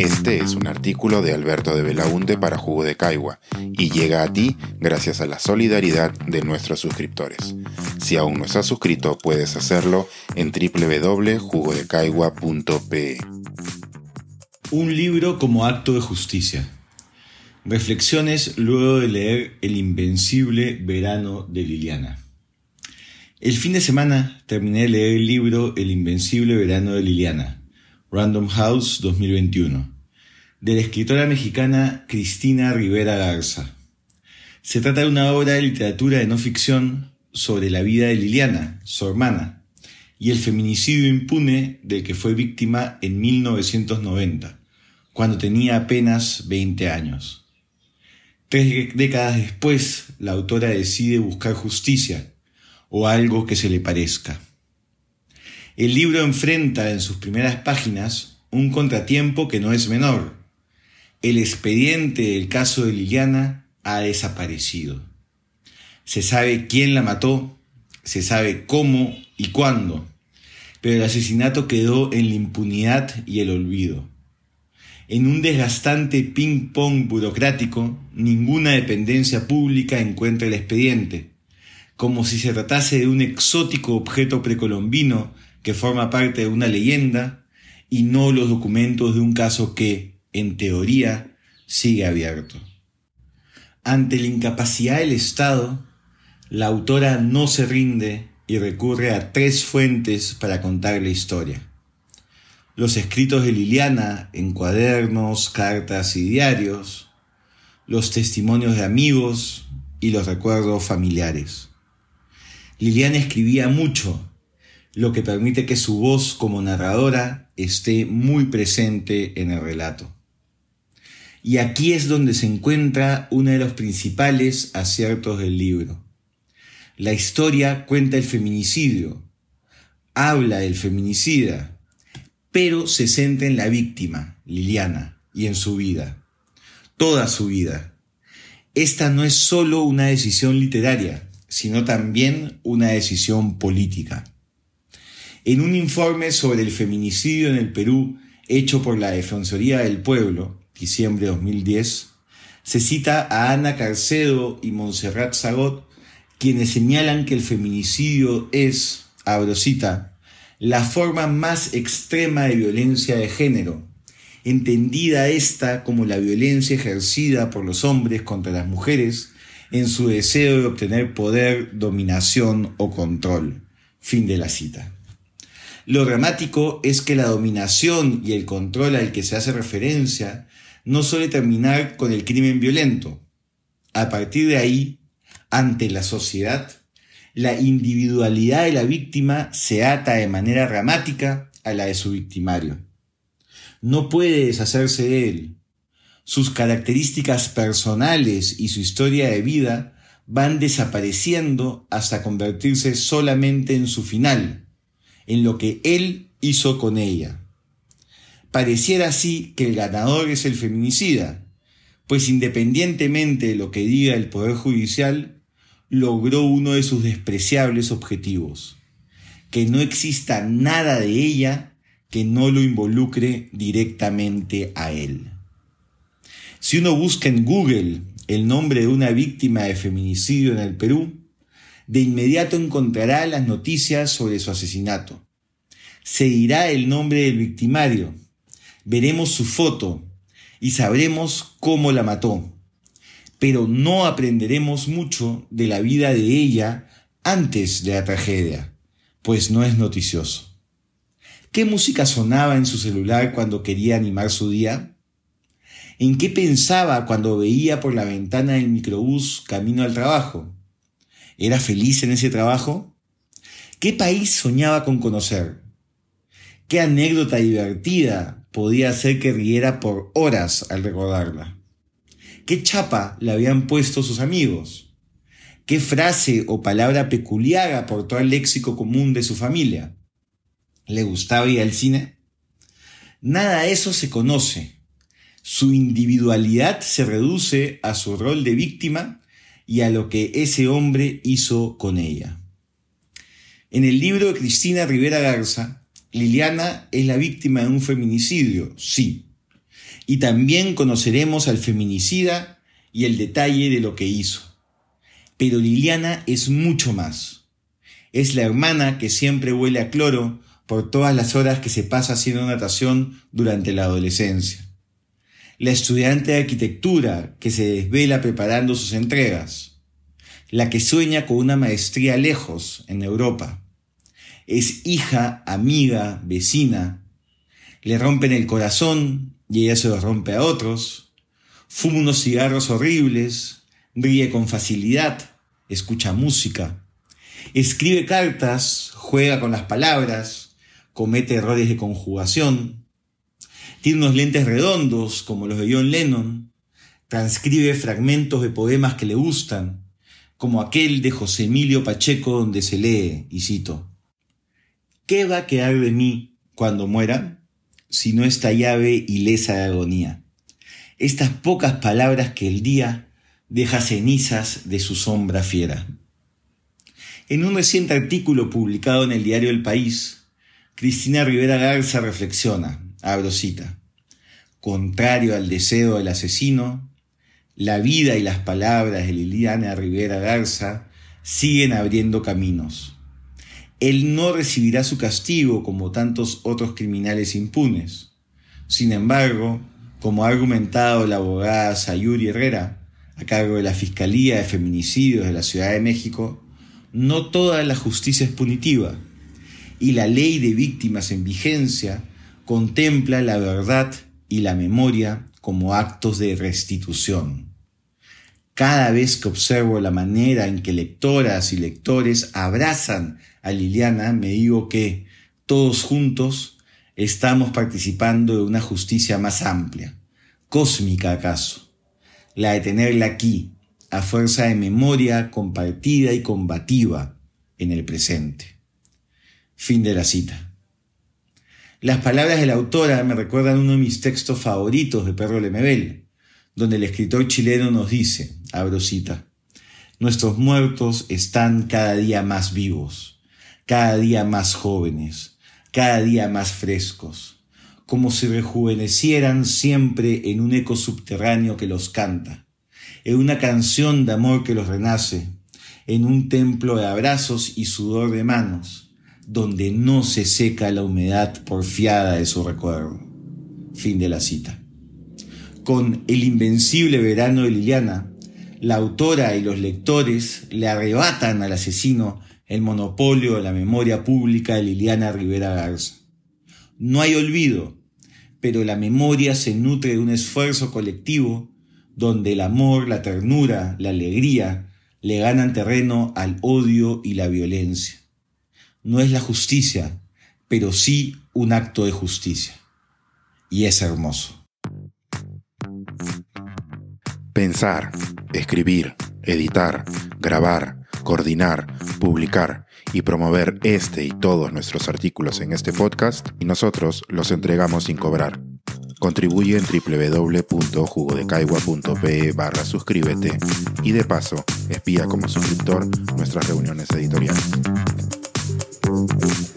Este es un artículo de Alberto de Belaunte para Jugo de Caigua y llega a ti gracias a la solidaridad de nuestros suscriptores. Si aún no estás suscrito, puedes hacerlo en www.jugodecaigua.pe. Un libro como acto de justicia. Reflexiones luego de leer El invencible verano de Liliana. El fin de semana terminé de leer el libro El invencible verano de Liliana, Random House 2021, de la escritora mexicana Cristina Rivera Garza. Se trata de una obra de literatura de no ficción sobre la vida de Liliana, su hermana, y el feminicidio impune del que fue víctima en 1990, cuando tenía apenas 20 años. Tres décadas después, la autora decide buscar justicia o algo que se le parezca. El libro enfrenta en sus primeras páginas un contratiempo que no es menor. El expediente del caso de Liliana ha desaparecido. Se sabe quién la mató, se sabe cómo y cuándo, pero el asesinato quedó en la impunidad y el olvido. En un desgastante ping-pong burocrático, ninguna dependencia pública encuentra el expediente, como si se tratase de un exótico objeto precolombino que forma parte de una leyenda y no los documentos de un caso que, en teoría, sigue abierto. Ante la incapacidad del Estado, la autora no se rinde y recurre a tres fuentes para contar la historia los escritos de Liliana en cuadernos, cartas y diarios, los testimonios de amigos y los recuerdos familiares. Liliana escribía mucho, lo que permite que su voz como narradora esté muy presente en el relato. Y aquí es donde se encuentra uno de los principales aciertos del libro. La historia cuenta el feminicidio, habla del feminicida, pero se centra en la víctima, Liliana, y en su vida, toda su vida. Esta no es solo una decisión literaria, sino también una decisión política. En un informe sobre el feminicidio en el Perú hecho por la Defensoría del Pueblo, diciembre de 2010, se cita a Ana Carcedo y Montserrat Zagot, quienes señalan que el feminicidio es, abro cita, la forma más extrema de violencia de género, entendida esta como la violencia ejercida por los hombres contra las mujeres en su deseo de obtener poder, dominación o control. Fin de la cita. Lo dramático es que la dominación y el control al que se hace referencia no suele terminar con el crimen violento. A partir de ahí, ante la sociedad, la individualidad de la víctima se ata de manera dramática a la de su victimario. No puede deshacerse de él. Sus características personales y su historia de vida van desapareciendo hasta convertirse solamente en su final, en lo que él hizo con ella. Pareciera así que el ganador es el feminicida, pues independientemente de lo que diga el Poder Judicial, logró uno de sus despreciables objetivos, que no exista nada de ella que no lo involucre directamente a él. Si uno busca en Google el nombre de una víctima de feminicidio en el Perú, de inmediato encontrará las noticias sobre su asesinato. Se dirá el nombre del victimario, veremos su foto y sabremos cómo la mató pero no aprenderemos mucho de la vida de ella antes de la tragedia, pues no es noticioso. ¿Qué música sonaba en su celular cuando quería animar su día? ¿En qué pensaba cuando veía por la ventana del microbús camino al trabajo? ¿Era feliz en ese trabajo? ¿Qué país soñaba con conocer? ¿Qué anécdota divertida podía hacer que riera por horas al recordarla? ¿Qué chapa le habían puesto sus amigos? ¿Qué frase o palabra peculiar aportó al léxico común de su familia? ¿Le gustaba ir al cine? Nada de eso se conoce. Su individualidad se reduce a su rol de víctima y a lo que ese hombre hizo con ella. En el libro de Cristina Rivera Garza, Liliana es la víctima de un feminicidio, sí, Y también conoceremos al feminicida y el detalle de lo que hizo. Pero Liliana es mucho más. Es la hermana que siempre huele a cloro por todas las horas que se pasa haciendo natación durante la adolescencia. La estudiante de arquitectura que se desvela preparando sus entregas. La que sueña con una maestría lejos, en Europa. Es hija, amiga, vecina. Le rompen el corazón y ella se lo rompe a otros. Fuma unos cigarros horribles, ríe con facilidad, escucha música, escribe cartas, juega con las palabras, comete errores de conjugación, tiene unos lentes redondos como los de John Lennon, transcribe fragmentos de poemas que le gustan, como aquel de José Emilio Pacheco donde se lee, y cito, ¿Qué va a quedar de mí cuando muera? sino esta llave ilesa de agonía. Estas pocas palabras que el día deja cenizas de su sombra fiera. En un reciente artículo publicado en el diario El País, Cristina Rivera Garza reflexiona, abro cita, contrario al deseo del asesino, la vida y las palabras de Liliana Rivera Garza siguen abriendo caminos él no recibirá su castigo como tantos otros criminales impunes. Sin embargo, como ha argumentado la abogada Sayuri Herrera, a cargo de la Fiscalía de Feminicidios de la Ciudad de México, no toda la justicia es punitiva y la ley de víctimas en vigencia contempla la verdad y la memoria como actos de restitución. Cada vez que observo la manera en que lectoras y lectores abrazan a Liliana, me digo que todos juntos estamos participando de una justicia más amplia, cósmica acaso, la de tenerla aquí, a fuerza de memoria compartida y combativa en el presente. Fin de la cita. Las palabras de la autora me recuerdan uno de mis textos favoritos de Perro Lemebel, donde el escritor chileno nos dice, abro cita, Nuestros muertos están cada día más vivos, cada día más jóvenes, cada día más frescos, como si rejuvenecieran siempre en un eco subterráneo que los canta, en una canción de amor que los renace, en un templo de abrazos y sudor de manos, donde no se seca la humedad porfiada de su recuerdo. Fin de la cita. Con El invencible verano de Liliana, la autora y los lectores le arrebatan al asesino el monopolio de la memoria pública de Liliana Rivera Garza. No hay olvido, pero la memoria se nutre de un esfuerzo colectivo donde el amor, la ternura, la alegría le ganan terreno al odio y la violencia. No es la justicia, pero sí un acto de justicia. Y es hermoso. Pensar, escribir, editar, grabar, coordinar, publicar y promover este y todos nuestros artículos en este podcast y nosotros los entregamos sin cobrar. Contribuye en www.jugodecaigua.pe barra suscríbete y de paso espía como suscriptor nuestras reuniones editoriales. Thank you.